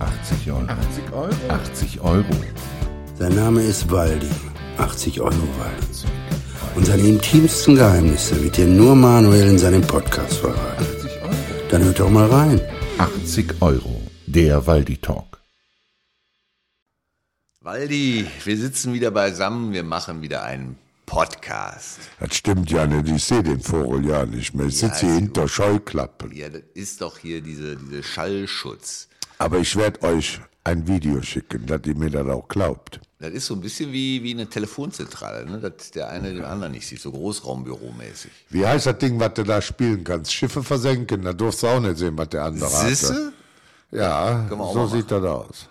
80 Euro. 80 Euro? 80 Euro. Sein Name ist Waldi. 80 Euro Waldi. Und seine intimsten Geheimnisse wird dir nur Manuel in seinem Podcast verraten. 80 Euro. Dann hört doch mal rein. 80 Euro. Der Waldi Talk. Waldi, wir sitzen wieder beisammen, wir machen wieder einen Podcast. Das stimmt ja nicht, ich sehe den Vogel ja nicht mehr. Ich sitze hier also- hinter Scheuklappen. Ja, das ist doch hier diese, diese Schallschutz. Aber ich werde euch ein Video schicken, dass ihr mir das auch glaubt. Das ist so ein bisschen wie, wie eine Telefonzentrale, ne? dass der eine den anderen nicht sieht, so Großraumbüromäßig. Wie heißt das Ding, was du da spielen kannst? Schiffe versenken, da durfst du auch nicht sehen, was der andere hat. Siehste? Ja, so sieht das aus.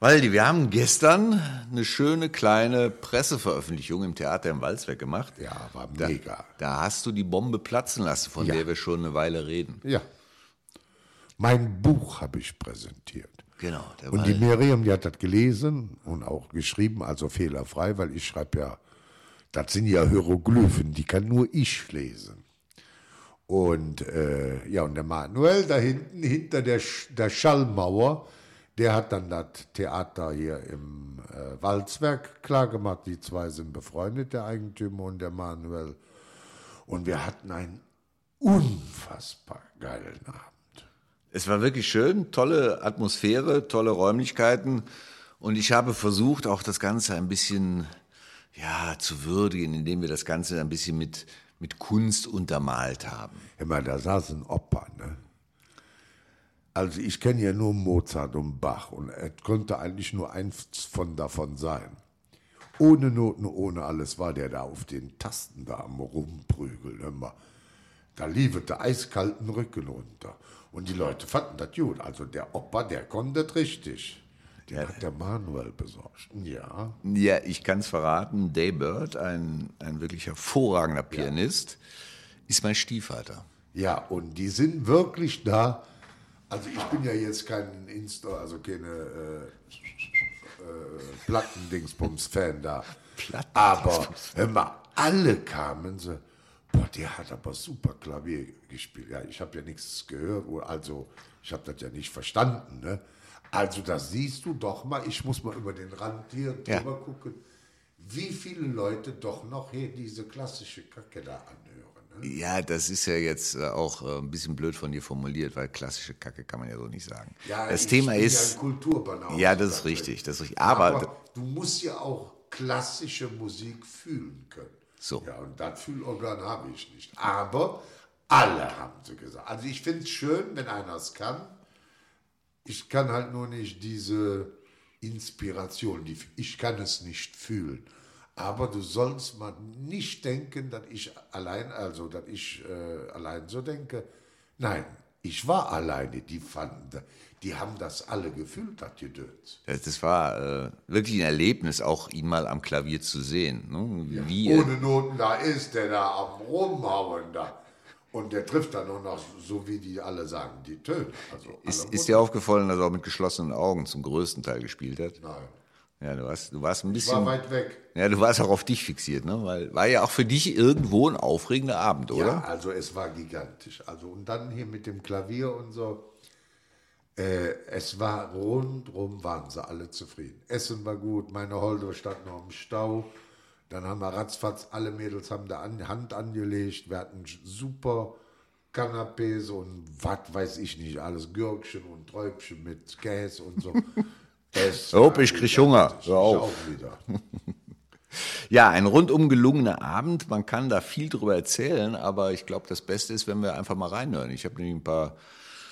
Waldi, wir haben gestern eine schöne kleine Presseveröffentlichung im Theater im Walzwerk gemacht. Ja, war Da, mega. da hast du die Bombe platzen lassen, von Ja. der wir schon eine Weile reden. Ja. Mein Buch habe ich präsentiert. Genau, Und die. Miriam, die hat das gelesen und auch geschrieben, also fehlerfrei, weil ich schreibe ja, das sind ja Hieroglyphen, die kann nur ich lesen. Und äh, ja, und der Manuel da hinten, hinter der, der Schallmauer, der hat dann das Theater hier im äh, Walzwerk klargemacht. Die zwei sind befreundet, der Eigentümer und der Manuel. Und wir hatten einen unfassbar geilen Abend. Es war wirklich schön, tolle Atmosphäre, tolle Räumlichkeiten. Und ich habe versucht, auch das Ganze ein bisschen ja, zu würdigen, indem wir das Ganze ein bisschen mit, mit Kunst untermalt haben. Immer, da saß ein Opa, ne? Also ich kenne ja nur Mozart und Bach und es konnte eigentlich nur eins von davon sein. Ohne Noten, ohne alles war der da auf den Tasten da am Rumprügeln. Immer. Da lief es der eiskalten Rücken runter. Und die Leute fanden das gut. Also der Opa, der konnte das richtig. Den hat der Manuel besorgt. Ja. Ja, ich kann es verraten, Daybird, ein, ein wirklich hervorragender Pianist, ist mein Stiefvater. Ja, und die sind wirklich da. Also ich bin ja jetzt kein Insta, also keine äh, äh, Plattendingsbums-Fan da. Aber hör mal, alle kamen so, boah, der hat aber super Klavier gespielt. Ja, ich habe ja nichts gehört, also ich habe das ja nicht verstanden. Ne? Also das siehst du doch mal, ich muss mal über den Rand hier Ja. drüber gucken, wie viele Leute doch noch hier diese klassische Kacke da anhören. Ne? Ja, das ist ja jetzt äh, auch äh, ein bisschen blöd von dir formuliert, weil klassische Kacke kann man ja so nicht sagen. Ja, das Thema Ja, ist, Kulturbanause. ja, das ist richtig, das ist richtig. Aber, du musst ja auch klassische Musik fühlen können. So. Ja, und das Fühlorgan habe ich nicht. Aber alle haben sie gesagt. Also ich finde es schön, wenn einer es kann. Ich kann halt nur nicht diese Inspiration, die, ich kann es nicht fühlen. Aber du sollst mal nicht denken, dass ich allein, also dass ich äh, allein so denke. Nein, ich war alleine. Die fanden, die haben das alle gefühlt, das Gedöns. das, das war äh, wirklich ein Erlebnis, auch ihn mal am Klavier zu sehen. Ne? Wie, er- Ohne Noten, da ist der da am Rumhauen da. Und der trifft dann nur noch, so wie die alle sagen, die Töne. Also ist, ist dir aufgefallen, dass er auch mit geschlossenen Augen zum größten Teil gespielt hat? Nein. Ja, du warst, du warst ein Ich war bisschen. weit weg. Ja, du warst auch auf dich fixiert, ne? Weil war ja auch für dich irgendwo ein aufregender Abend, Ja, oder? also es war gigantisch. Also und dann hier mit dem Klavier und so. Äh, es war rundrum, waren sie alle zufrieden. Essen war gut, meine Holde stand noch im Stau. Dann haben wir ratzfatz, alle Mädels haben da an, Hand angelegt. Wir hatten super Canapés und was weiß ich nicht, alles Gürkchen und Träubchen mit Käse und so. Hopp, ich krieg Hunger. Hör auf. Ja, ein rundum gelungener Abend. Man kann da viel drüber erzählen, aber ich glaube, das Beste ist, wenn wir einfach mal reinhören. Ich habe nämlich ein paar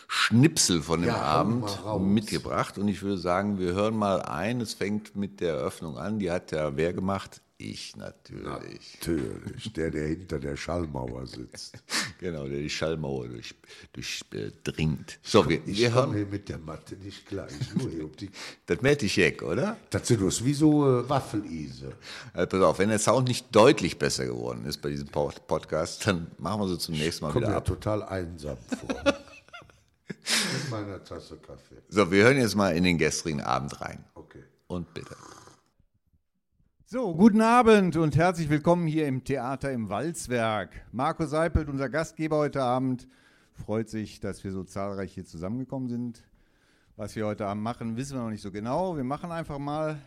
Schnipsel von dem Ja, Abend mitgebracht und ich würde sagen, wir hören mal ein. Es fängt mit der Eröffnung an. Die hat ja wer gemacht? Ich natürlich. Natürlich, der, der hinter der Schallmauer sitzt. Genau, der die Schallmauer durch, durch, äh. So, wir, Ich wir hören. hier mit der Matte nicht. Ich die Das merkt ich Jack, oder? Das sind das wie so äh, Waffelise. Also pass auf, wenn der Sound nicht deutlich besser geworden ist bei diesem Pod- Podcast, dann machen wir so zum nächsten Mal Kommt wieder mir ab. total einsam vor. mit meiner Tasse Kaffee. So, wir hören jetzt mal in den gestrigen Abend rein. Okay. Und bitte. So, guten Abend und herzlich willkommen hier im Theater im Walzwerk. Marco Seipelt, unser Gastgeber heute Abend, freut sich, dass wir so zahlreich hier zusammengekommen sind. Was wir heute Abend machen, wissen wir noch nicht so genau. Wir machen einfach mal.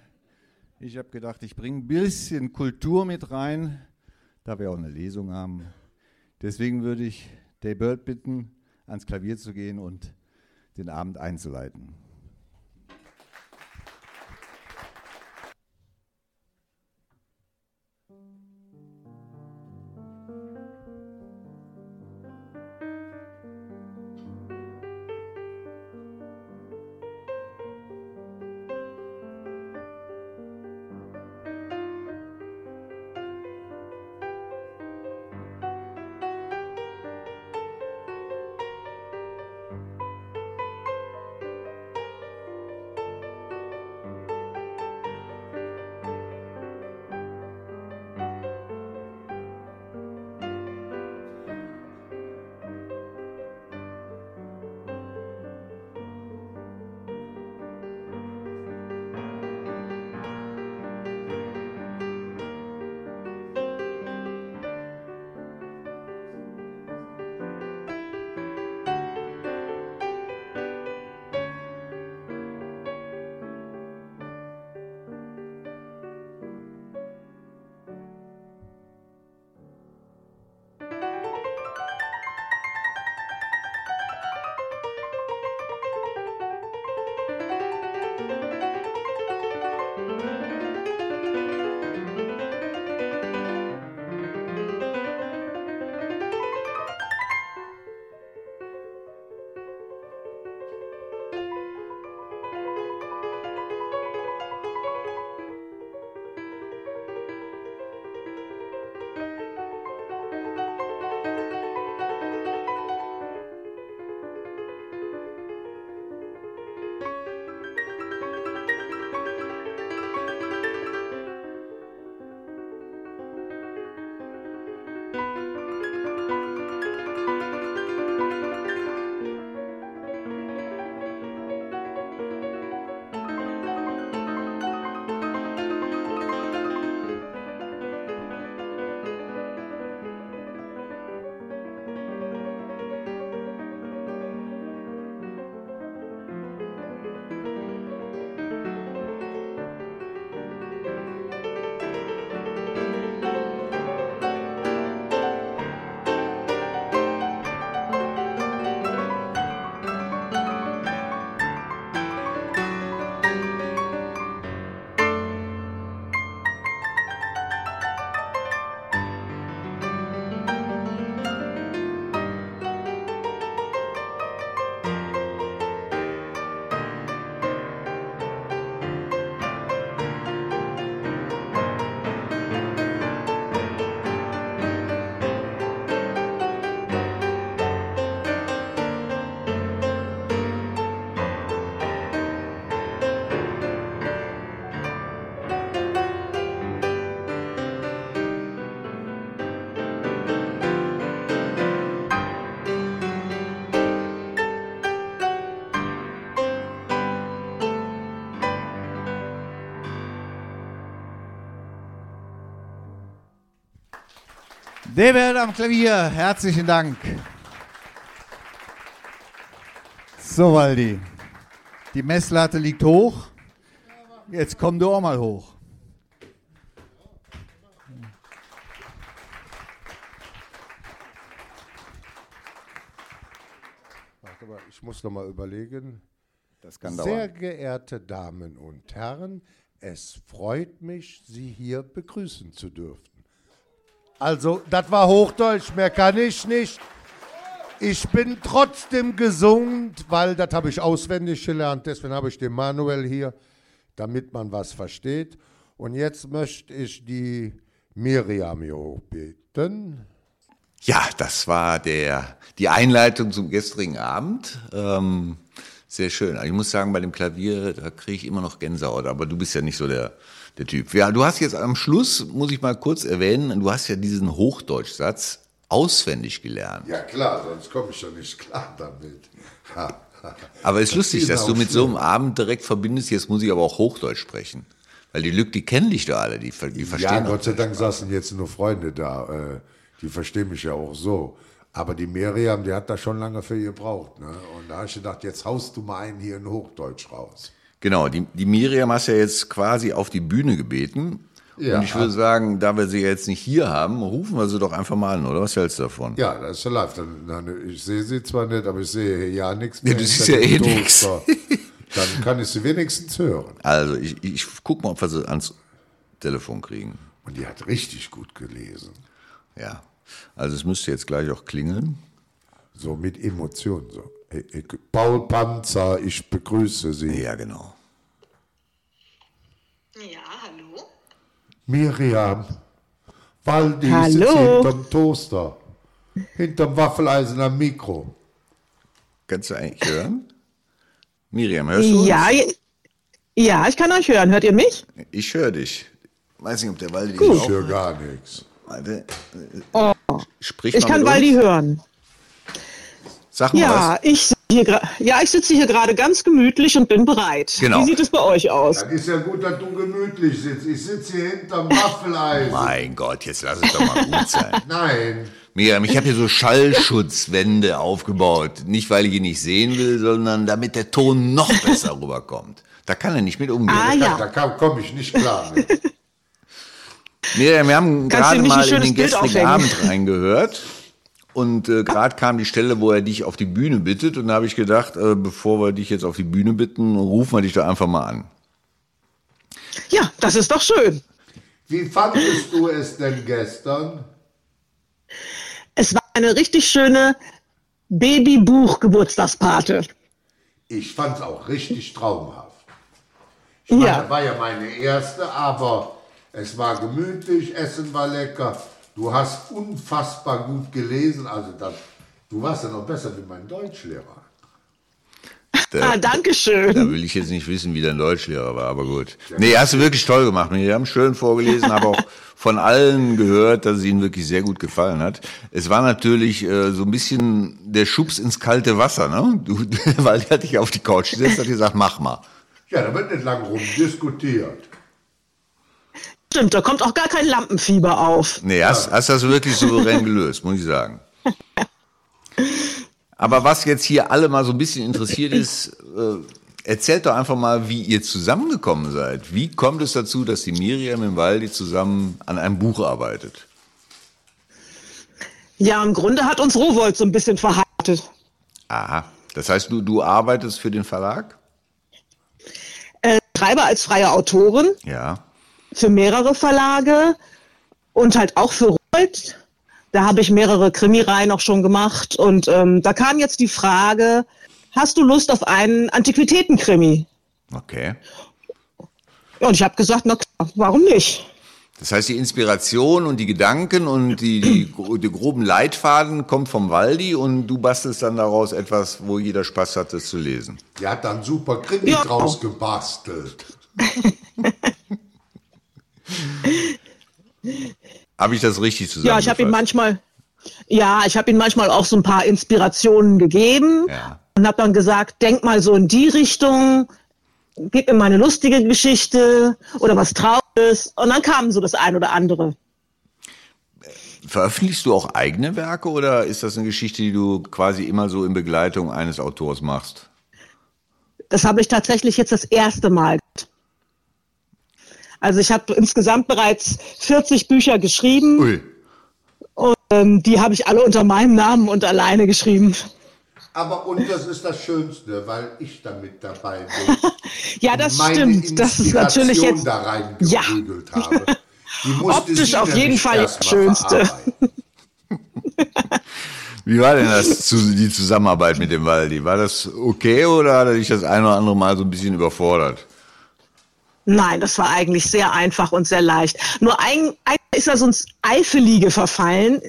Ich habe gedacht, ich bringe ein bisschen Kultur mit rein, da wir auch eine Lesung haben. Deswegen würde ich Dave Bird bitten, ans Klavier zu gehen und den Abend einzuleiten. David am Klavier, herzlichen Dank. So, Waldi, die Messlatte liegt hoch. Jetzt komm du auch mal hoch. Warte mal, ich muss noch mal überlegen. Das kann Sehr dauern. geehrte Damen und Herren, es freut mich, Sie hier begrüßen zu dürfen. Also, das war Hochdeutsch, mehr kann ich nicht. Ich bin trotzdem gesund, weil das habe ich auswendig gelernt. Deswegen habe ich den Manuel hier, damit man was versteht. Und jetzt möchte ich die Miriam hier hochbeten. Ja, das war der, die Einleitung zum gestrigen Abend. Ähm, sehr schön. Also ich muss sagen, bei dem Klavier, da kriege ich immer noch Gänsehaut, aber du bist ja nicht so der, der Typ. Ja, du hast jetzt am Schluss, muss ich mal kurz erwähnen, du hast ja diesen Hochdeutschsatz auswendig gelernt. Ja klar, sonst komme ich schon nicht klar damit. Aber es ist lustig, ist dass du mit so einem. Abend direkt verbindest, jetzt muss ich aber auch Hochdeutsch sprechen. Weil die Lück, die kennen dich da alle, die, die Ja, verstehen Gott sei. Dank saßen jetzt nur Freunde da. äh, Die verstehen mich ja auch so. Aber die Miriam, die hat da schon lange für gebraucht. Ne? Und da habe ich gedacht, jetzt haust du mal einen hier in Hochdeutsch raus. Genau, die, die Miriam hast ja jetzt quasi auf die Bühne gebeten. Ja. Und ich würde sagen, da wir sie jetzt nicht hier haben, rufen wir sie doch einfach mal an, oder? Was hältst du davon? Ja, das ist ja live. Ich sehe sie zwar nicht, aber ich sehe hier ja nichts mehr. Ja, du siehst ja eh. Toaster. Dann kann ich sie wenigstens hören. Also, ich, ich guck mal, ob wir sie ans Telefon kriegen. Und die hat richtig gut gelesen. Ja. Also, es müsste jetzt gleich auch klingeln. So mit Emotionen. So. Paul Panzer, ich begrüße Sie. Ja, genau. Ja, hallo? Miriam, Waldi Hallo. sitzt hinterm Toaster. Hinterm Waffeleisen am Mikro. Kannst du eigentlich hören? Miriam, hörst du uns? Ja, ja, ich kann euch hören. Hört ihr mich? Ich höre dich. Weiß nicht, ob der Waldi dich Ich auch höre gar nichts. Warte. Oh, Sprich ich kann. Waldi hören. Sag mal Ja, ich, sitze hier ja, ich sitze hier gerade ganz gemütlich und bin bereit. Genau. Wie sieht es bei euch aus? Das ist ja gut, dass du gemütlich sitzt. Ich sitze hier hinterm was. Waffeleisen. Mein Gott, jetzt lass es doch mal gut sein. Nein. Miriam, ich habe hier so Schallschutzwände aufgebaut. Nicht, weil ich ihn nicht sehen will, sondern damit der Ton noch besser rüberkommt. Da kann er nicht mit umgehen. Ah Da ja, komme ich nicht klar mit. Miriam, wir haben gerade mal in den Bild gestrigen aufhängen? Abend reingehört. Und äh, gerade kam die Stelle, wo er dich auf die Bühne bittet. Und da habe ich gedacht, äh, bevor wir dich jetzt auf die Bühne bitten, rufen wir dich doch einfach mal an. ja, das ist doch schön. Wie fandest du es denn gestern? Es war eine richtig schöne Babybuch-Geburtstagspate. Ich fand es auch richtig traumhaft. Ich meine, Ja. das war ja meine erste, aber es war gemütlich, Essen war lecker. Du hast unfassbar gut gelesen. Also das, du warst ja noch besser wie mein Deutschlehrer. Da, Ah, danke schön. da will ich jetzt nicht wissen, wie dein Deutschlehrer war, aber gut. Nee, hast du wirklich toll gemacht. Miriam, schön vorgelesen, habe auch von allen gehört, dass es ihnen wirklich sehr gut gefallen hat. Es war natürlich äh, so ein bisschen der Schubs ins kalte Wasser, ne? Du, weil er hat dich auf die Couch gesetzt hat gesagt, mach mal. Ja, da wird nicht lange rumdiskutiert. Stimmt, da kommt auch gar kein Lampenfieber auf. Nee, hast, hast das wirklich souverän gelöst, muss ich sagen. Aber was jetzt hier alle mal so ein bisschen interessiert ist, äh, erzählt doch einfach mal, wie ihr zusammengekommen seid. Wie kommt es dazu, dass die Miriam im Waldi zusammen an einem Buch arbeitet? Ja, im Grunde hat uns Rowold so ein bisschen verheiratet. Aha. Das heißt, du, du arbeitest für den Verlag? Äh, schreibe als freie Autorin Ja. Für mehrere Verlage und halt auch für Rowold. Da habe ich mehrere Krimireihen auch schon gemacht. Und ähm, da kam jetzt die Frage, hast du Lust auf einen Antiquitätenkrimi? Okay. Und ich habe gesagt, na klar, warum nicht? Das heißt, die Inspiration und die Gedanken und die, die, die groben Leitfaden kommt vom Waldi und du bastelst dann daraus etwas, wo jeder Spaß hat, es zu lesen. Die hat dann super Krimi Ja. draus gebastelt. Habe ich das richtig Ja, ich habe ihm manchmal, ja, ich habe ihm manchmal auch so ein paar Inspirationen gegeben Ja. und habe dann gesagt, denk mal so in die Richtung, gib mir mal eine lustige Geschichte oder was Trauriges. Und dann kam so das ein oder andere. Veröffentlichst du auch eigene Werke oder ist das eine Geschichte, die du quasi immer so in Begleitung eines Autors machst? Das habe ich tatsächlich jetzt das erste Mal. gehabt. Also ich habe insgesamt bereits 40 Bücher geschrieben Ui. und ähm, die habe ich alle unter meinem Namen und alleine geschrieben. Aber und das ist das Schönste, weil ich damit dabei bin. Ja, das meine stimmt. Das ist natürlich jetzt da reingeprügelt habe. Die musste Optisch auf jeden Fall das Schönste. Wie war denn das, die Zusammenarbeit mit dem Waldi? War das okay oder hat er dich das ein oder andere Mal so ein bisschen überfordert? Nein, das war eigentlich sehr einfach und sehr leicht. Nur ein, ein ist er so ins Eifelige verfallen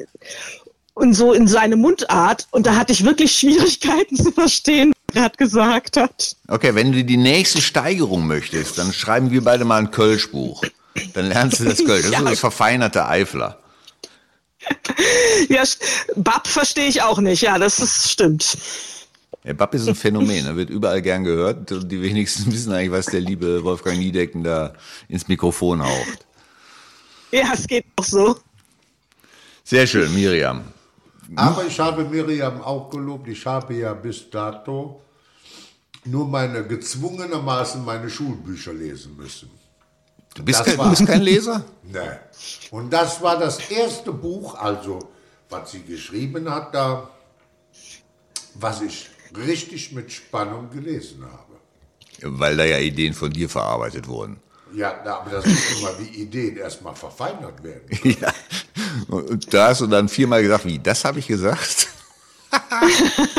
und so in seine Mundart. Und da hatte ich wirklich Schwierigkeiten zu verstehen, was er gerade gesagt hat. Okay, wenn du die nächste Steigerung möchtest, dann schreiben wir beide mal ein Kölschbuch. Dann lernst du das Kölsch. Das Ja. ist das verfeinerte Eifler. Ja, Bab verstehe ich auch nicht. Ja, das ist, stimmt. Der Bab ist ein Phänomen, er wird überall gern gehört und die wenigsten wissen eigentlich, was der liebe Wolfgang Niedecken da ins Mikrofon haucht. Ja, es geht auch so. Sehr schön, Miriam. Aber ich habe Miriam auch gelobt, ich habe ja bis dato nur meine gezwungenermaßen meine Schulbücher lesen müssen. Du bist, kein, war- du bist kein Leser? Nee. Und das war das erste Buch, also was sie geschrieben hat da, was ich richtig mit Spannung gelesen habe. Weil da ja Ideen von dir verarbeitet wurden. Ja, na, aber das ist immer wie Ideen erstmal verfeinert werden. Ja. Und da hast du dann viermal gesagt, wie, das habe ich gesagt?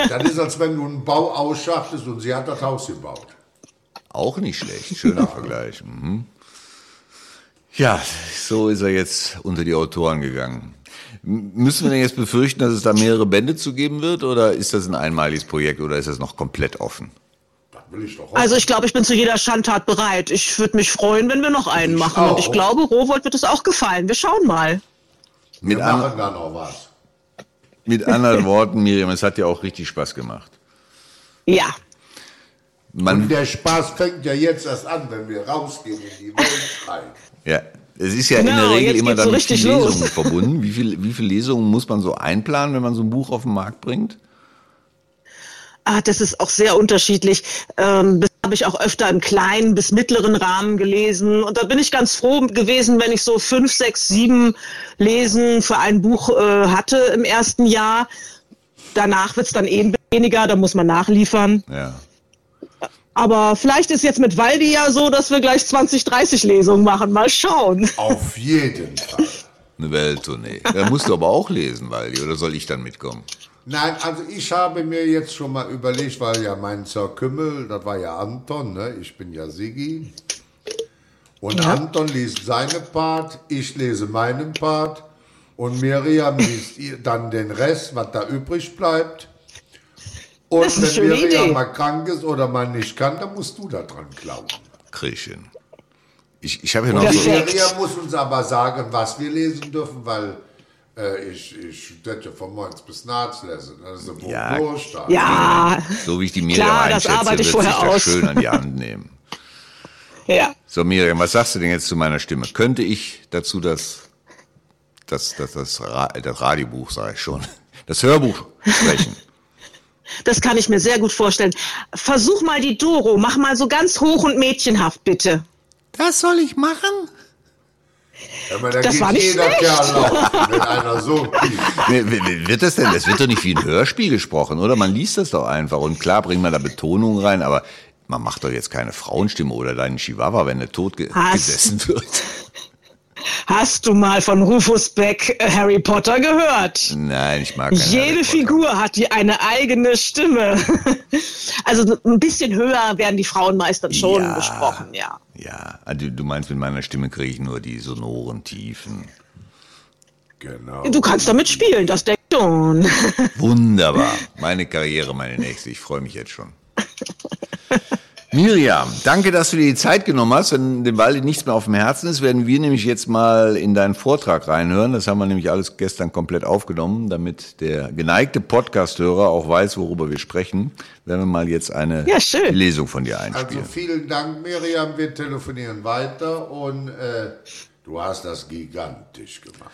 Das ist, als wenn du einen Bau ausschachtest und sie hat das Haus gebaut. Auch nicht schlecht. Schöner Vergleich. Mhm. Ja, so ist er jetzt unter die Autoren gegangen. Müssen wir denn jetzt befürchten, dass es da mehrere Bände zu geben wird? Oder ist das ein einmaliges Projekt oder ist das noch komplett offen? Ich. Also ich glaube, ich bin zu jeder Schandtat bereit. Ich würde mich freuen, wenn wir noch einen Ich machen. Und auch. ich glaube, Rowold wird es auch gefallen. Wir schauen mal. Mit, Wir machen da noch was. mit anderen Worten, Miriam, es hat ja auch richtig Spaß gemacht. Ja. Und Man, der Spaß fängt ja jetzt erst an, wenn wir rausgehen in die Welt rein. ja, es ist ja in Genau, der Regel jetzt immer geht's so dann mit richtig vielen los. Lesungen verbunden. Wie, viel, wie viele Lesungen muss man so einplanen, wenn man so ein Buch auf den Markt bringt? Ah, das ist auch sehr unterschiedlich. Ähm, das habe ich auch öfter im kleinen bis mittleren Rahmen gelesen. Und da bin ich ganz froh gewesen, wenn ich so fünf, sechs, sieben Lesen für ein Buch äh, hatte im ersten Jahr. Danach wird's dann eben weniger, da muss man nachliefern. Ja. Aber vielleicht ist jetzt mit Waldi ja so, dass wir gleich 20, 30 Lesungen machen. Mal schauen. Auf jeden Fall. Eine Welttournee. Da musst du aber auch lesen, Waldi, oder soll ich dann mitkommen? Nein, also ich habe mir jetzt schon mal überlegt, weil ja mein Zerkümmel, das war ja Anton, ne? ich bin ja Sigi. Und Anton liest seine Part, ich lese meinen Part und Miriam liest ihr- dann den Rest, was da übrig bleibt. Und Das ist wenn Miriam Idee. mal krank ist oder mal nicht kann, dann musst du da dran glauben. Kriechchen. Ich, ich habe ja noch so, Miriam muss uns aber sagen, was wir lesen dürfen, weil äh, ich, ich studierte von morgens bis nachts lesen. Das ist ein Ja. Buch da. Ja, so wie ich die Miriam Klar, das einschätze, arbeite ich wird sich das schön an die Hand nehmen. ja. So, Miriam, was sagst du denn jetzt zu meiner Stimme? Könnte ich dazu das, das, das, das, Ra das Radiobuch, sage ich schon, das Hörbuch sprechen? Das kann ich mir sehr gut vorstellen. Versuch mal die Doro. Mach mal so ganz hoch und mädchenhaft, bitte. Das soll ich machen? Aber da Das war nicht jeder schlecht. Laufen einer so Wird das denn, das wird doch nicht wie ein Hörspiel gesprochen, oder? Man liest das doch einfach. Und klar bringt man da Betonung rein, aber man macht doch jetzt keine Frauenstimme oder deinen Chihuahua, wenn er tot ge Was? gesessen wird. Hast du mal von Rufus Beck äh, Harry Potter gehört? Nein, ich mag Harry Jede. Figur hat die eine eigene Stimme. Also ein bisschen höher werden die Frauen meist dann schon Ja. besprochen, ja. Ja, also du meinst, mit meiner Stimme kriege ich nur die sonoren Tiefen. Genau. Du kannst damit spielen, das denke ich schon. Wunderbar. Meine Karriere, meine nächste. Ich freue mich jetzt schon. Miriam, danke, dass du dir die Zeit genommen hast. Wenn dem Waldi nichts mehr auf dem Herzen ist, werden wir nämlich jetzt mal in deinen Vortrag reinhören. Das haben wir nämlich alles gestern komplett aufgenommen, damit der geneigte Podcast-Hörer auch weiß, worüber wir sprechen. Werden wir mal jetzt eine Ja. Lesung von dir Also einspielen. vielen Dank, Miriam. Wir telefonieren weiter und äh, du hast das gigantisch gemacht.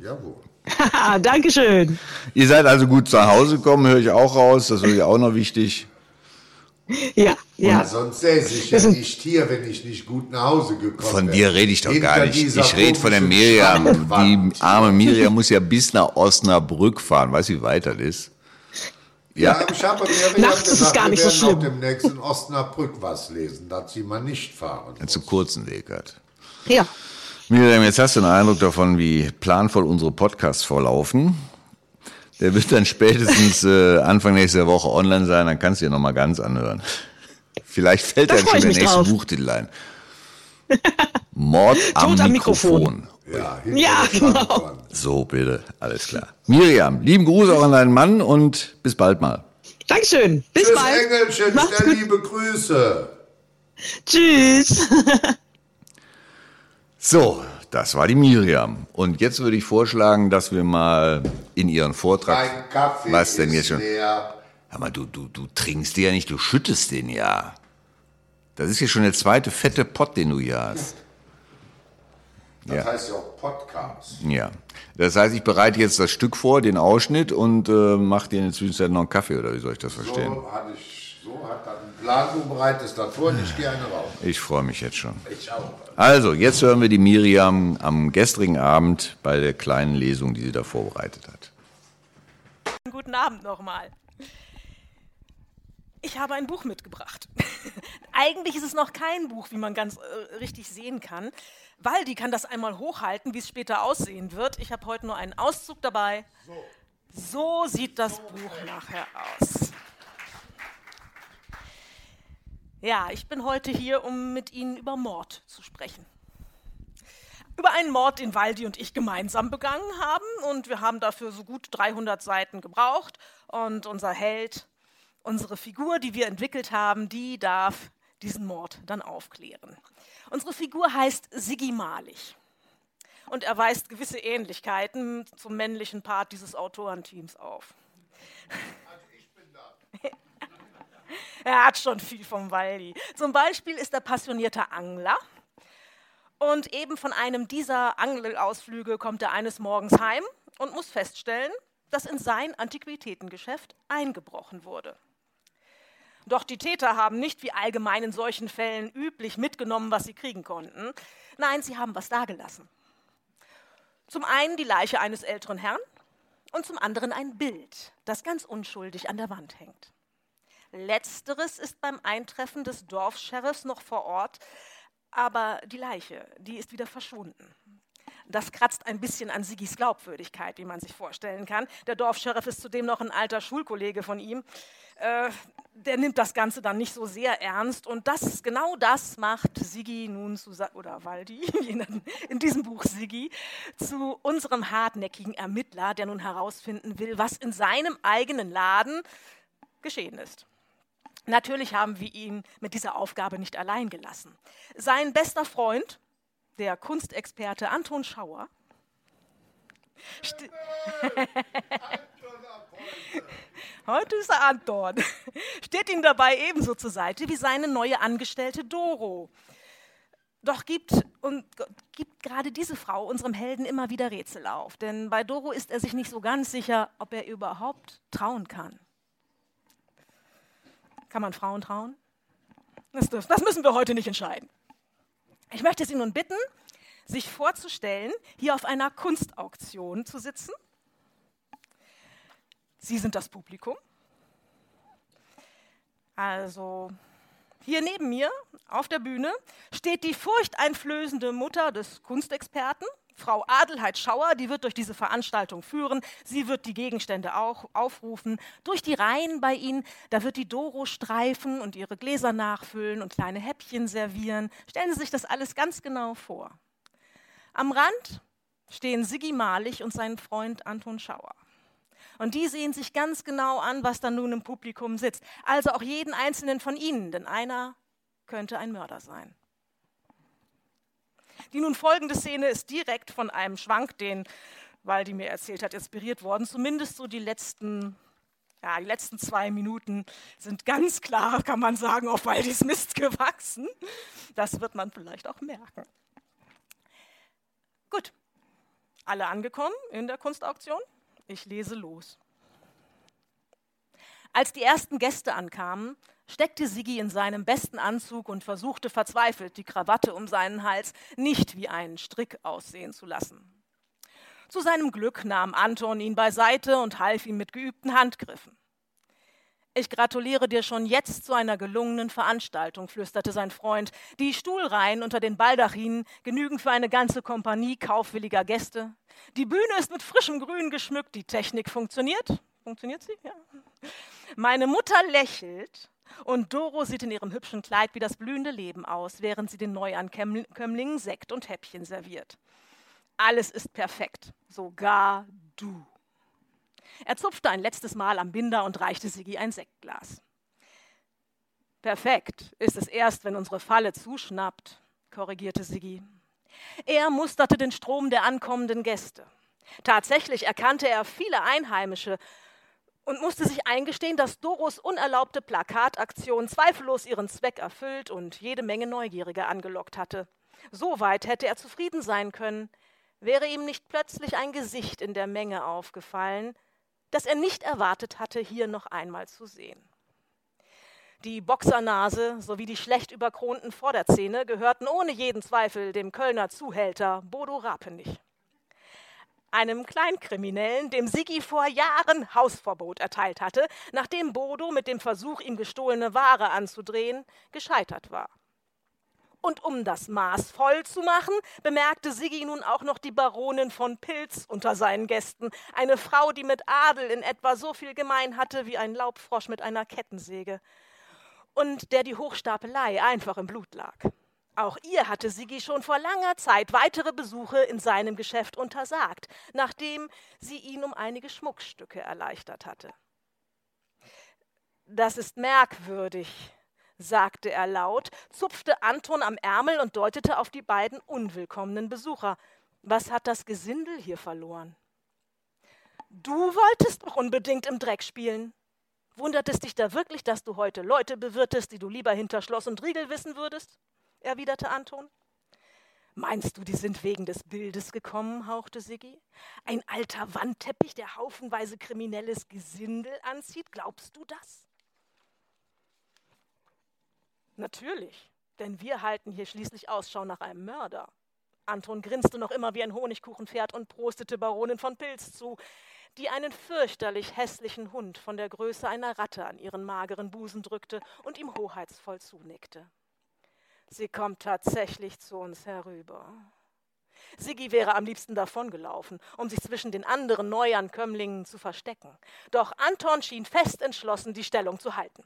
Jawohl. Haha, Dankeschön. Ihr seid also gut zu Hause gekommen, höre ich auch raus. Das ist ja auch noch wichtig. Ja, ja. Sonst säße ich ja nicht hier, wenn ich nicht gut nach Hause gekommen Von wäre. dir rede ich doch Hinter gar nicht. Ich rede von der Miriam. Die arme Miriam muss ja bis nach Osnabrück fahren. Weißt du, wie weit das ist? Ja, Ja, ich habe Miriam Nachts ist es gesagt, gar wir nicht so werden schlimm. demnächst in Osnabrück was lesen, dass sie mal nicht fahren. zu kurzen Weg hat. Ja. Miriam, jetzt hast du einen Eindruck davon, wie planvoll unsere Podcasts vorlaufen. Der wird dann spätestens äh, Anfang nächster Woche online sein, dann kannst du dir nochmal ganz anhören. Vielleicht fällt Da freu schon der nächste drauf. Buchtitel ein. Mord am, Tod am Mikrofon. Mikrofon. Ja, Ja, genau. So, bitte, alles klar. Miriam, lieben Gruß auch an deinen Mann und bis bald mal. Dankeschön. Bis Tschüss, bald. Engelchen, Macht's gut. liebe Grüße. Tschüss. So, das war die Miriam. Und jetzt würde ich vorschlagen, dass wir mal in ihren Vortrag. Mein Kaffee Was denn ist jetzt schon? leer. Hör mal, du, du, du trinkst den ja nicht, du schüttest den ja. Das ist ja schon der zweite fette Pott, den du hier hast. Das Ja. heißt ja auch Podcast. Ja. Das heißt, ich bereite jetzt das Stück vor, den Ausschnitt und äh, mache dir in der Zwischenzeit noch einen Kaffee, oder wie soll ich das verstehen? So, hatte ich, so hat dann einen Plan, du bereitest das vor und ich gehe eine raus. Ich freue mich jetzt schon. Ich auch. Also, jetzt hören wir die Miriam am gestrigen Abend bei der kleinen Lesung, die sie da vorbereitet hat. Guten Abend nochmal. Ich habe ein Buch mitgebracht. Eigentlich ist es noch kein Buch, wie man ganz äh, richtig sehen kann. Waldi kann das einmal hochhalten, wie es später aussehen wird. Ich habe heute nur einen Auszug dabei. So sieht das Buch nachher aus. Ja, ich bin heute hier, um mit Ihnen über Mord zu sprechen. Über einen Mord, den Waldi und ich gemeinsam begangen haben. Und wir haben dafür so gut 300 Seiten gebraucht. Und unser Held, unsere Figur, die wir entwickelt haben, die darf diesen Mord dann aufklären. Unsere Figur heißt Siggi Malich. Und er weist gewisse Ähnlichkeiten zum männlichen Part dieses Autorenteams auf. Er hat schon viel vom Waldi. Zum Beispiel ist er passionierter Angler. Und eben von einem dieser Angelausflüge kommt er eines Morgens heim und muss feststellen, dass in sein Antiquitätengeschäft eingebrochen wurde. Doch die Täter haben nicht wie allgemein in solchen Fällen üblich mitgenommen, was sie kriegen konnten. Nein, sie haben was dagelassen. Zum einen die Leiche eines älteren Herrn und zum anderen ein Bild, das ganz unschuldig an der Wand hängt. Letzteres ist beim Eintreffen des Dorfsheriffs noch vor Ort, aber die Leiche, die ist wieder verschwunden. Das kratzt ein bisschen an Sigis Glaubwürdigkeit, wie man sich vorstellen kann. Der Dorfsheriff ist zudem noch ein alter Schulkollege von ihm. Äh, der nimmt das Ganze dann nicht so sehr ernst. Und das, genau das macht Sigi nun zu, oder Waldi, in diesem Buch Sigi, zu unserem hartnäckigen Ermittler, der nun herausfinden will, was in seinem eigenen Laden geschehen ist. Natürlich haben wir ihn mit dieser Aufgabe nicht allein gelassen. Sein bester Freund, der Kunstexperte Anton Schauer, heute ist er Anton, steht ihm dabei ebenso zur Seite wie seine neue Angestellte Doro. Doch gibt, und gibt gerade diese Frau unserem Helden immer wieder Rätsel auf, denn bei Doro ist er sich nicht so ganz sicher, ob er überhaupt trauen kann. Kann man Frauen trauen? Das, das müssen wir heute nicht entscheiden. Ich möchte Sie nun bitten, sich vorzustellen, hier auf einer Kunstauktion zu sitzen. Sie sind das Publikum. Also hier neben mir auf der Bühne steht die furchteinflößende Mutter des Kunstexperten, Frau Adelheid Schauer, die wird durch diese Veranstaltung führen. Sie wird die Gegenstände auch aufrufen. Durch die Reihen bei Ihnen, da wird die Doro streifen und ihre Gläser nachfüllen und kleine Häppchen servieren. Stellen Sie sich das alles ganz genau vor. Am Rand stehen Siggi Malich und sein Freund Anton Schauer. Und die sehen sich ganz genau an, was da nun im Publikum sitzt. Also auch jeden einzelnen von ihnen, denn einer könnte ein Mörder sein. Die nun folgende Szene ist direkt von einem Schwank, den Waldi mir erzählt hat, inspiriert worden. Zumindest so die letzten, ja, die letzten zwei Minuten sind ganz klar, kann man sagen, auf Waldis Mist gewachsen. Das wird man vielleicht auch merken. Gut, alle angekommen in der Kunstauktion? Ich lese los. Als die ersten Gäste ankamen, steckte Siggi in seinem besten Anzug und versuchte verzweifelt, die Krawatte um seinen Hals nicht wie einen Strick aussehen zu lassen. Zu seinem Glück nahm Anton ihn beiseite und half ihm mit geübten Handgriffen. Ich gratuliere dir schon jetzt zu einer gelungenen Veranstaltung, flüsterte sein Freund. Die Stuhlreihen unter den Baldachinen genügen für eine ganze Kompanie kaufwilliger Gäste. Die Bühne ist mit frischem Grün geschmückt, die Technik funktioniert. Funktioniert sie? Ja. Meine Mutter lächelt und Doro sieht in ihrem hübschen Kleid wie das blühende Leben aus, während sie den Neuankömmlingen Sekt und Häppchen serviert. Alles ist perfekt, sogar du. Er zupfte ein letztes Mal am Binder und reichte Siggi ein Sektglas. Perfekt ist es erst, wenn unsere Falle zuschnappt, korrigierte Siggi. Er musterte den Strom der ankommenden Gäste. Tatsächlich erkannte er viele Einheimische und musste sich eingestehen, dass Doros unerlaubte Plakataktion zweifellos ihren Zweck erfüllt und jede Menge Neugierige angelockt hatte. So weit hätte er zufrieden sein können, wäre ihm nicht plötzlich ein Gesicht in der Menge aufgefallen, das er nicht erwartet hatte, hier noch einmal zu sehen. Die Boxernase sowie die schlecht überkronten Vorderzähne gehörten ohne jeden Zweifel dem Kölner Zuhälter Bodo Rapenich. Einem Kleinkriminellen, dem Siggi vor Jahren Hausverbot erteilt hatte, nachdem Bodo mit dem Versuch, ihm gestohlene Ware anzudrehen, gescheitert war. Und um das Maß voll zu machen, bemerkte Siggi nun auch noch die Baronin von Pilz unter seinen Gästen, eine Frau, die mit Adel in etwa so viel gemein hatte wie ein Laubfrosch mit einer Kettensäge, und der die Hochstapelei einfach im Blut lag. Auch ihr hatte Siggi schon vor langer Zeit weitere Besuche in seinem Geschäft untersagt, nachdem sie ihn um einige Schmuckstücke erleichtert hatte. Das ist merkwürdig, sagte er laut, zupfte Anton am Ärmel und deutete auf die beiden unwillkommenen Besucher. Was hat das Gesindel hier verloren? Du wolltest doch unbedingt im Dreck spielen. Wundert es dich da wirklich, dass du heute Leute bewirtest, die du lieber hinter Schloss und Riegel wissen würdest? Erwiderte Anton. Meinst du, die sind wegen des Bildes gekommen? hauchte Siggi. Ein alter Wandteppich, der haufenweise kriminelles Gesindel anzieht? Glaubst du das? Natürlich, denn wir halten hier schließlich Ausschau nach einem Mörder. Anton grinste noch immer wie ein Honigkuchenpferd und prostete Baronin von Pilz zu, die einen fürchterlich hässlichen Hund von der Größe einer Ratte an ihren mageren Busen drückte und ihm hoheitsvoll zunickte. Sie kommt tatsächlich zu uns herüber. Siggi wäre am liebsten davongelaufen, um sich zwischen den anderen Neuankömmlingen zu verstecken. Doch Anton schien fest entschlossen, die Stellung zu halten.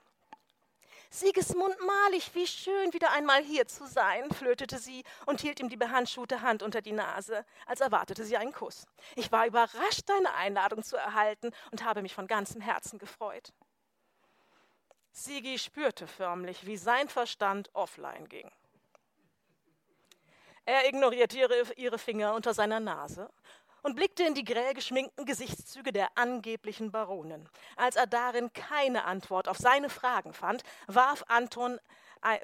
Sigismund Malig, wie schön, wieder einmal hier zu sein, flötete sie und hielt ihm die behandschuhte Hand unter die Nase, als erwartete sie einen Kuss. Ich war überrascht, deine Einladung zu erhalten und habe mich von ganzem Herzen gefreut. Sigi spürte förmlich, wie sein Verstand offline ging. Er ignorierte ihre, ihre Finger unter seiner Nase und blickte in die grell geschminkten Gesichtszüge der angeblichen Baronin. Als er darin keine Antwort auf seine Fragen fand, warf, Anton,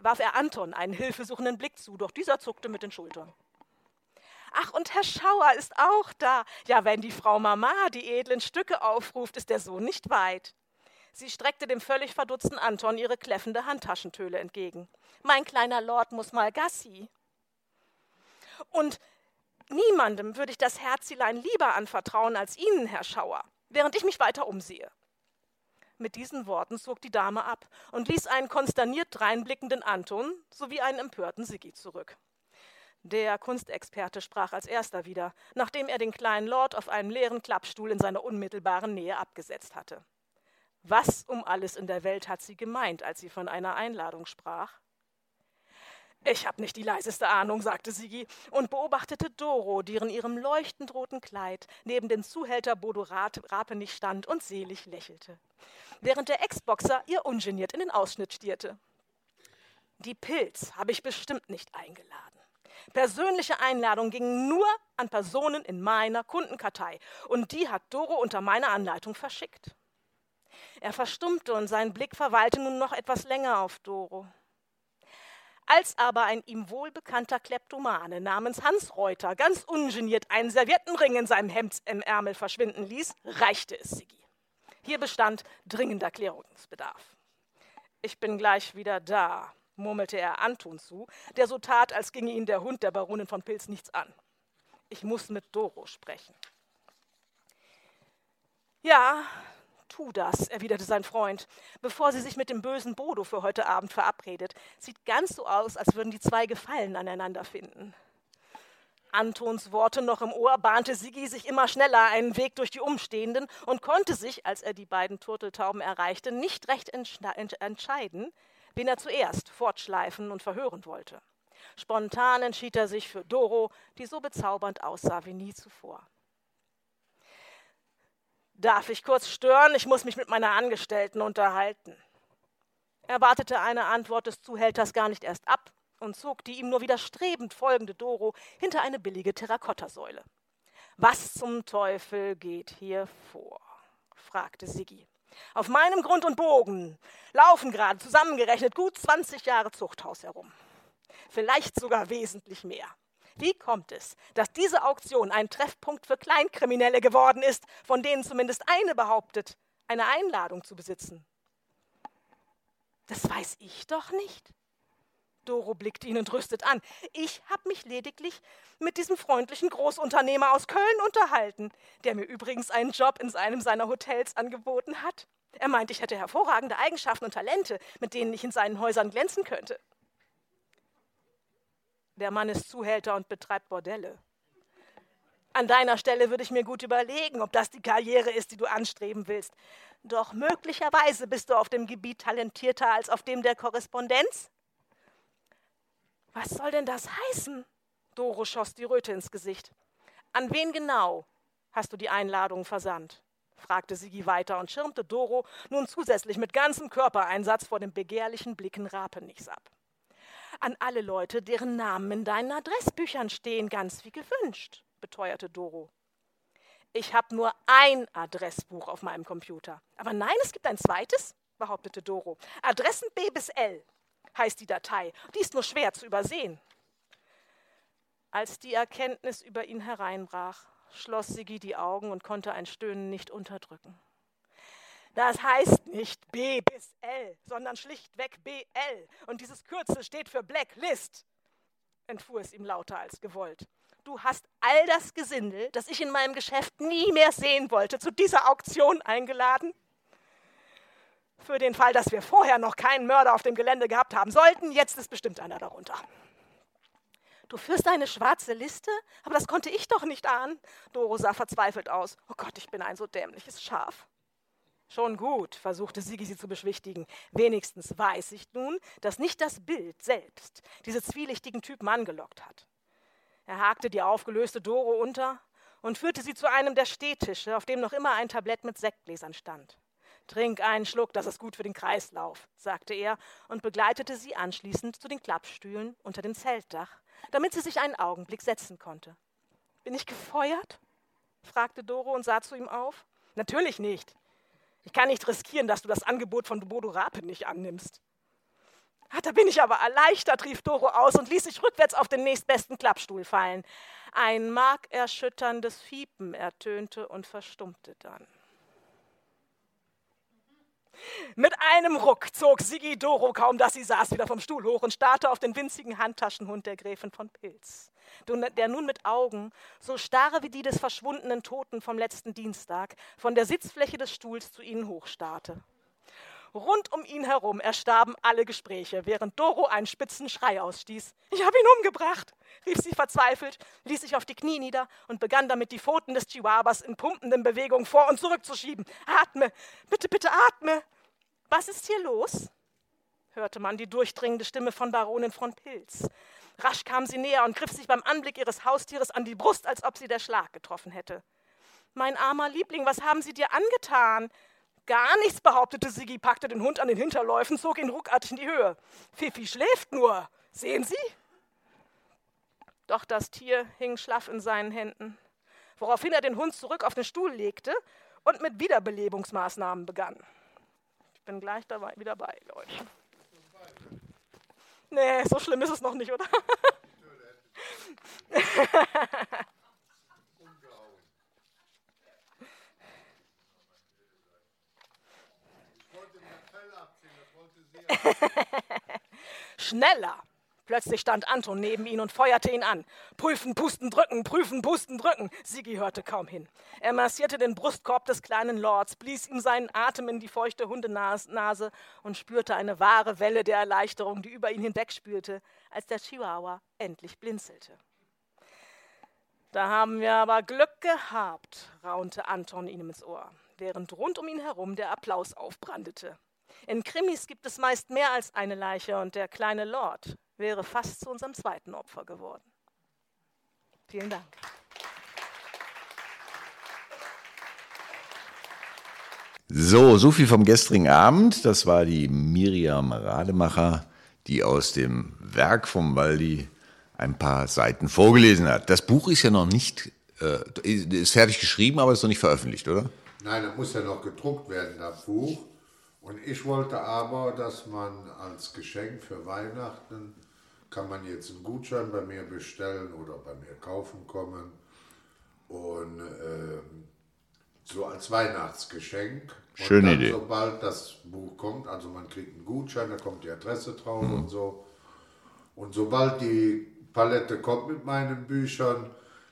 warf er Anton einen hilfesuchenden Blick zu, doch dieser zuckte mit den Schultern. Ach, und Herr Schauer ist auch da. Ja, wenn die Frau Mama die edlen Stücke aufruft, ist der Sohn nicht weit. Sie streckte dem völlig verdutzten Anton ihre kläffende Handtaschentöle entgegen. Mein kleiner Lord muss mal Gassi. Und Niemandem würde ich das Herzilein lieber anvertrauen als Ihnen, Herr Schauer, während ich mich weiter umsehe. Mit diesen Worten zog die Dame ab und ließ einen konsterniert dreinblickenden Anton sowie einen empörten Siggi zurück. Der Kunstexperte sprach als erster wieder, nachdem er den kleinen Lord auf einem leeren Klappstuhl in seiner unmittelbaren Nähe abgesetzt hatte. Was um alles in der Welt hat sie gemeint, als sie von einer Einladung sprach? Ich habe nicht die leiseste Ahnung, sagte Sigi und beobachtete Doro, die in ihrem leuchtend roten Kleid neben dem Zuhälter Bodo Rapenich stand und selig lächelte, während der Ex-Boxer ihr ungeniert in den Ausschnitt stierte. Die Pilz habe ich bestimmt nicht eingeladen. Persönliche Einladungen gingen nur an Personen in meiner Kundenkartei und die hat Doro unter meiner Anleitung verschickt. Er verstummte und sein Blick verweilte nun noch etwas länger auf Doro. Als aber ein ihm wohlbekannter Kleptomane namens Hans Reuter ganz ungeniert einen Serviettenring in seinem Hemd im Ärmel verschwinden ließ, reichte es Siggi. Hier bestand dringender Klärungsbedarf. Ich bin gleich wieder da, murmelte er Anton zu, der so tat, als ginge ihn der Hund der Baronin von Pilz nichts an. Ich muss mit Doro sprechen. Ja, Tu das, erwiderte sein Freund, bevor sie sich mit dem bösen Bodo für heute Abend verabredet. Sieht ganz so aus, als würden die zwei Gefallen aneinander finden. Antons Worte noch im Ohr, bahnte Sigi sich immer schneller einen Weg durch die Umstehenden und konnte sich, als er die beiden Turteltauben erreichte, nicht recht entscheiden, wen er zuerst fortschleifen und verhören wollte. Spontan entschied er sich für Doro, die so bezaubernd aussah wie nie zuvor. Darf ich kurz stören? Ich muss mich mit meiner Angestellten unterhalten. Er wartete eine Antwort des Zuhälters gar nicht erst ab und zog die ihm nur widerstrebend folgende Doro hinter eine billige Terrakottasäule. Was zum Teufel geht hier vor? fragte Siggi. Auf meinem Grund und Bogen laufen gerade zusammengerechnet gut 20 Jahre Zuchthaus herum. vielleicht sogar wesentlich mehr. Wie kommt es, dass diese Auktion ein Treffpunkt für Kleinkriminelle geworden ist, von denen zumindest eine behauptet, eine Einladung zu besitzen? Das weiß ich doch nicht. Doro blickt ihn entrüstet an. Ich habe mich lediglich mit diesem freundlichen Großunternehmer aus Köln unterhalten, der mir übrigens einen Job in einem seiner Hotels angeboten hat. Er meint, ich hätte hervorragende Eigenschaften und Talente, mit denen ich in seinen Häusern glänzen könnte. Der Mann ist Zuhälter und betreibt Bordelle. An deiner Stelle würde ich mir gut überlegen, ob das die Karriere ist, die du anstreben willst. Doch möglicherweise bist du auf dem Gebiet talentierter als auf dem der Korrespondenz. Was soll denn das heißen? Doro schoss die Röte ins Gesicht. An wen genau hast du die Einladung versandt? fragte Sigi weiter und schirmte Doro nun zusätzlich mit ganzem Körpereinsatz vor den begehrlichen Blicken Rapenichs ab. An alle Leute, deren Namen in deinen Adressbüchern stehen, ganz wie gewünscht, beteuerte Doro. Ich habe nur ein Adressbuch auf meinem Computer. Aber nein, es gibt ein zweites, behauptete Doro. Adressen B bis L heißt die Datei. Die ist nur schwer zu übersehen. Als die Erkenntnis über ihn hereinbrach, schloss Sigi die Augen und konnte ein Stöhnen nicht unterdrücken. Das heißt nicht B bis L, sondern schlichtweg BL. Und dieses Kürzel steht für Blacklist, entfuhr es ihm lauter als gewollt. Du hast all das Gesindel, das ich in meinem Geschäft nie mehr sehen wollte, zu dieser Auktion eingeladen? Für den Fall, dass wir vorher noch keinen Mörder auf dem Gelände gehabt haben sollten, jetzt ist bestimmt einer darunter. Du führst eine schwarze Liste? Aber das konnte ich doch nicht ahnen. Doro sah verzweifelt aus. Oh Gott, ich bin ein so dämliches Schaf. Schon gut, versuchte Sigi sie zu beschwichtigen. Wenigstens weiß ich nun, dass nicht das Bild selbst diese zwielichtigen Typen angelockt hat. Er hakte die aufgelöste Doro unter und führte sie zu einem der Stehtische, auf dem noch immer ein Tablett mit Sektgläsern stand. Trink einen Schluck, das ist gut für den Kreislauf, sagte er und begleitete sie anschließend zu den Klappstühlen unter dem Zeltdach, damit sie sich einen Augenblick setzen konnte. Bin ich gefeuert? fragte Doro und sah zu ihm auf. Natürlich nicht. Ich kann nicht riskieren, dass du das Angebot von Bodo Rape nicht annimmst. Ah, da bin ich aber erleichtert, rief Doro aus und ließ sich rückwärts auf den nächstbesten Klappstuhl fallen. Ein markerschütterndes Fiepen ertönte und verstummte dann. Mit einem Ruck zog Sigi Doro, kaum dass sie saß, wieder vom Stuhl hoch und starrte auf den winzigen Handtaschenhund der Gräfin von Pilz, der nun mit Augen, so starre wie die des verschwundenen Toten vom letzten Dienstag, von der Sitzfläche des Stuhls zu ihnen hochstarrte. Rund um ihn herum erstarben alle Gespräche, während Doro einen spitzen Schrei ausstieß. Ich habe ihn umgebracht, rief sie verzweifelt, ließ sich auf die Knie nieder und begann damit, die Pfoten des Chihuahuas in pumpenden Bewegungen vor und zurück zu schieben. Atme, bitte, bitte atme. Was ist hier los? hörte man die durchdringende Stimme von Baronin von Pilz. Rasch kam sie näher und griff sich beim Anblick ihres Haustieres an die Brust, als ob sie der Schlag getroffen hätte. Mein armer Liebling, was haben sie dir angetan? Gar nichts, behauptete Sigi, packte den Hund an den Hinterläufen, zog ihn ruckartig in die Höhe. Fifi schläft nur. Sehen Sie? Doch das Tier hing schlaff in seinen Händen, woraufhin er den Hund zurück auf den Stuhl legte und mit Wiederbelebungsmaßnahmen begann. Ich bin gleich dabei, wieder bei euch. Nee, so schlimm ist es noch nicht, oder? Schneller! Plötzlich stand Anton neben ihn und feuerte ihn an. Prüfen, pusten, drücken, prüfen, pusten, drücken. Sigi hörte kaum hin. Er massierte den Brustkorb des kleinen Lords, blies ihm seinen Atem in die feuchte Hundenase und spürte eine wahre Welle der Erleichterung, die über ihn hinwegspülte, als der Chihuahua endlich blinzelte. Da haben wir aber Glück gehabt, raunte Anton ihm ins Ohr, während rund um ihn herum der Applaus aufbrandete. In Krimis gibt es meist mehr als eine Leiche und der kleine Lord wäre fast zu unserem zweiten Opfer geworden. Vielen Dank. So, so viel vom gestrigen Abend. Das war die Miriam Rademacher, die aus dem Werk vom Waldi ein paar Seiten vorgelesen hat. Das Buch ist ja noch nicht, äh, ist fertig geschrieben, aber ist noch nicht veröffentlicht, oder? Nein, das muss ja noch gedruckt werden, das Buch. Und ich wollte aber, dass man als Geschenk für Weihnachten kann man jetzt einen Gutschein bei mir bestellen oder bei mir kaufen kommen. Und ähm, so als Weihnachtsgeschenk. Und Schöne dann, Idee. Sobald das Buch kommt, also man kriegt einen Gutschein, da kommt die Adresse drauf Mhm. und so. Und sobald die Palette kommt mit meinen Büchern,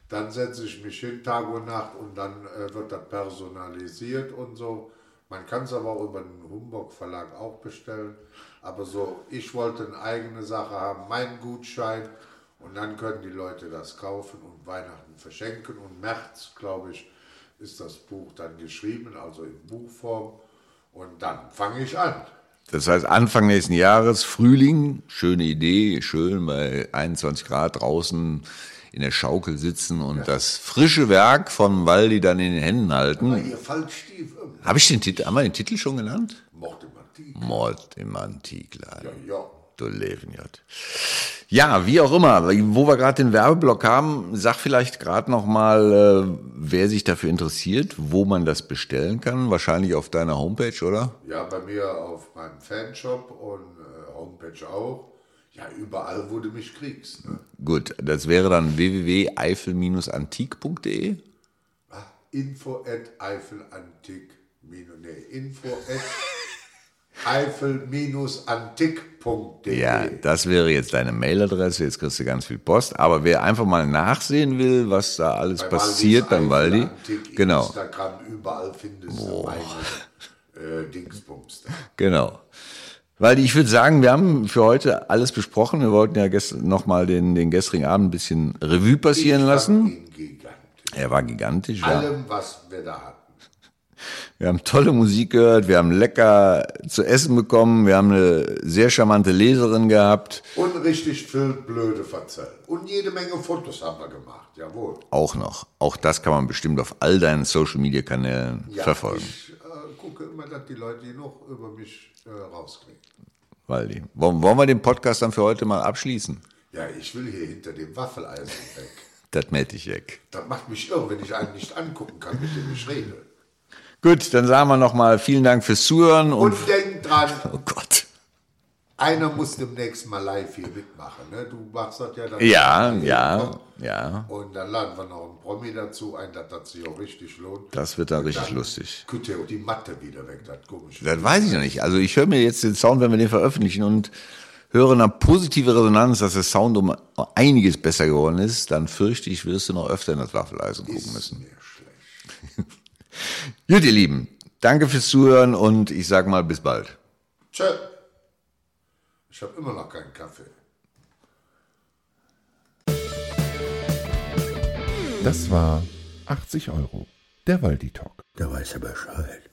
dann setze ich mich hin, Tag und Nacht, und dann äh, wird das personalisiert und so. Man kann es aber auch über den Humboldt Verlag auch bestellen. Aber so, ich wollte eine eigene Sache haben, meinen Gutschein, und dann können die Leute das kaufen und Weihnachten verschenken. Und März, glaube ich, ist das Buch dann geschrieben, also in Buchform. Und dann fange ich an. Das heißt, Anfang nächsten Jahres, Frühling, schöne Idee, schön bei 21 Grad draußen in der Schaukel sitzen und das frische Werk von Waldi dann in den Händen halten. Ihr Habe ich den Titel, haben wir den Titel schon genannt? Mord im Antikleid. Ja, ja. Du Leben, J. Ja, wie auch immer, wo wir gerade den Werbeblock haben, sag vielleicht gerade noch mal, äh, wer sich dafür interessiert, wo man das bestellen kann. Wahrscheinlich auf deiner Homepage, oder? Ja, bei mir auf meinem Fanshop und äh, Homepage auch. Ja, überall, wo du mich kriegst. Ne? Gut, das wäre dann www.eifel-antik.de. Info at eifelantik nee, info at eifel-antik.de. Ja, das wäre jetzt deine Mailadresse. Jetzt kriegst du ganz viel Post. Aber wer einfach mal nachsehen will, was da alles Bei passiert beim Waldis Waldi, genau, Instagram, überall findest du meine äh, Dingsbums. da. genau. Waldi, ich würde sagen, wir haben für heute alles besprochen. Wir wollten ja gestern noch mal den, den gestrigen Abend ein bisschen Revue passieren Ich lassen. fand ihn gigantisch. Er war gigantisch. Ja. Allem, was wir da hatten. Wir haben tolle Musik gehört, wir haben lecker zu essen bekommen, wir haben eine sehr charmante Leserin gehabt. Und richtig viel blöde verzählt. Und jede Menge Fotos haben wir gemacht, jawohl. Auch noch. Auch das kann man bestimmt auf all deinen Social Media Kanälen Ja, verfolgen. Ich äh, gucke immer, dass die Leute noch über mich äh, rauskriegen. Waldi. Wollen, wollen wir den Podcast dann für heute mal abschließen? Ja, ich will hier hinter dem Waffeleisen weg. Das mäht ich weg. Das macht mich irre, wenn ich einen nicht angucken kann, mit dem ich rede. Gut, dann sagen wir nochmal vielen Dank fürs Zuhören und, Und denk dran, oh Gott. einer muss demnächst mal live hier mitmachen. Ne? Du machst das ja dann. Ja, ja, ja. Und dann laden wir noch einen Promi dazu ein, dass das sich auch richtig lohnt. Das wird dann richtig Dann lustig. Könnt ihr auch die Matte wieder weg, das komische. Das weiß ich noch nicht. Also ich höre mir jetzt den Sound, wenn wir den veröffentlichen und höre eine positive Resonanz, dass der Sound um einiges besser geworden ist, dann fürchte ich, wirst du noch öfter in das Waffeleisen gucken müssen. Mir. Gut, ihr Lieben, danke fürs Zuhören und ich sag mal bis bald. Tschö. Ich habe immer noch keinen Kaffee. Das war 80 Euro. Der Waldi Talk. Da weiß er Bescheid.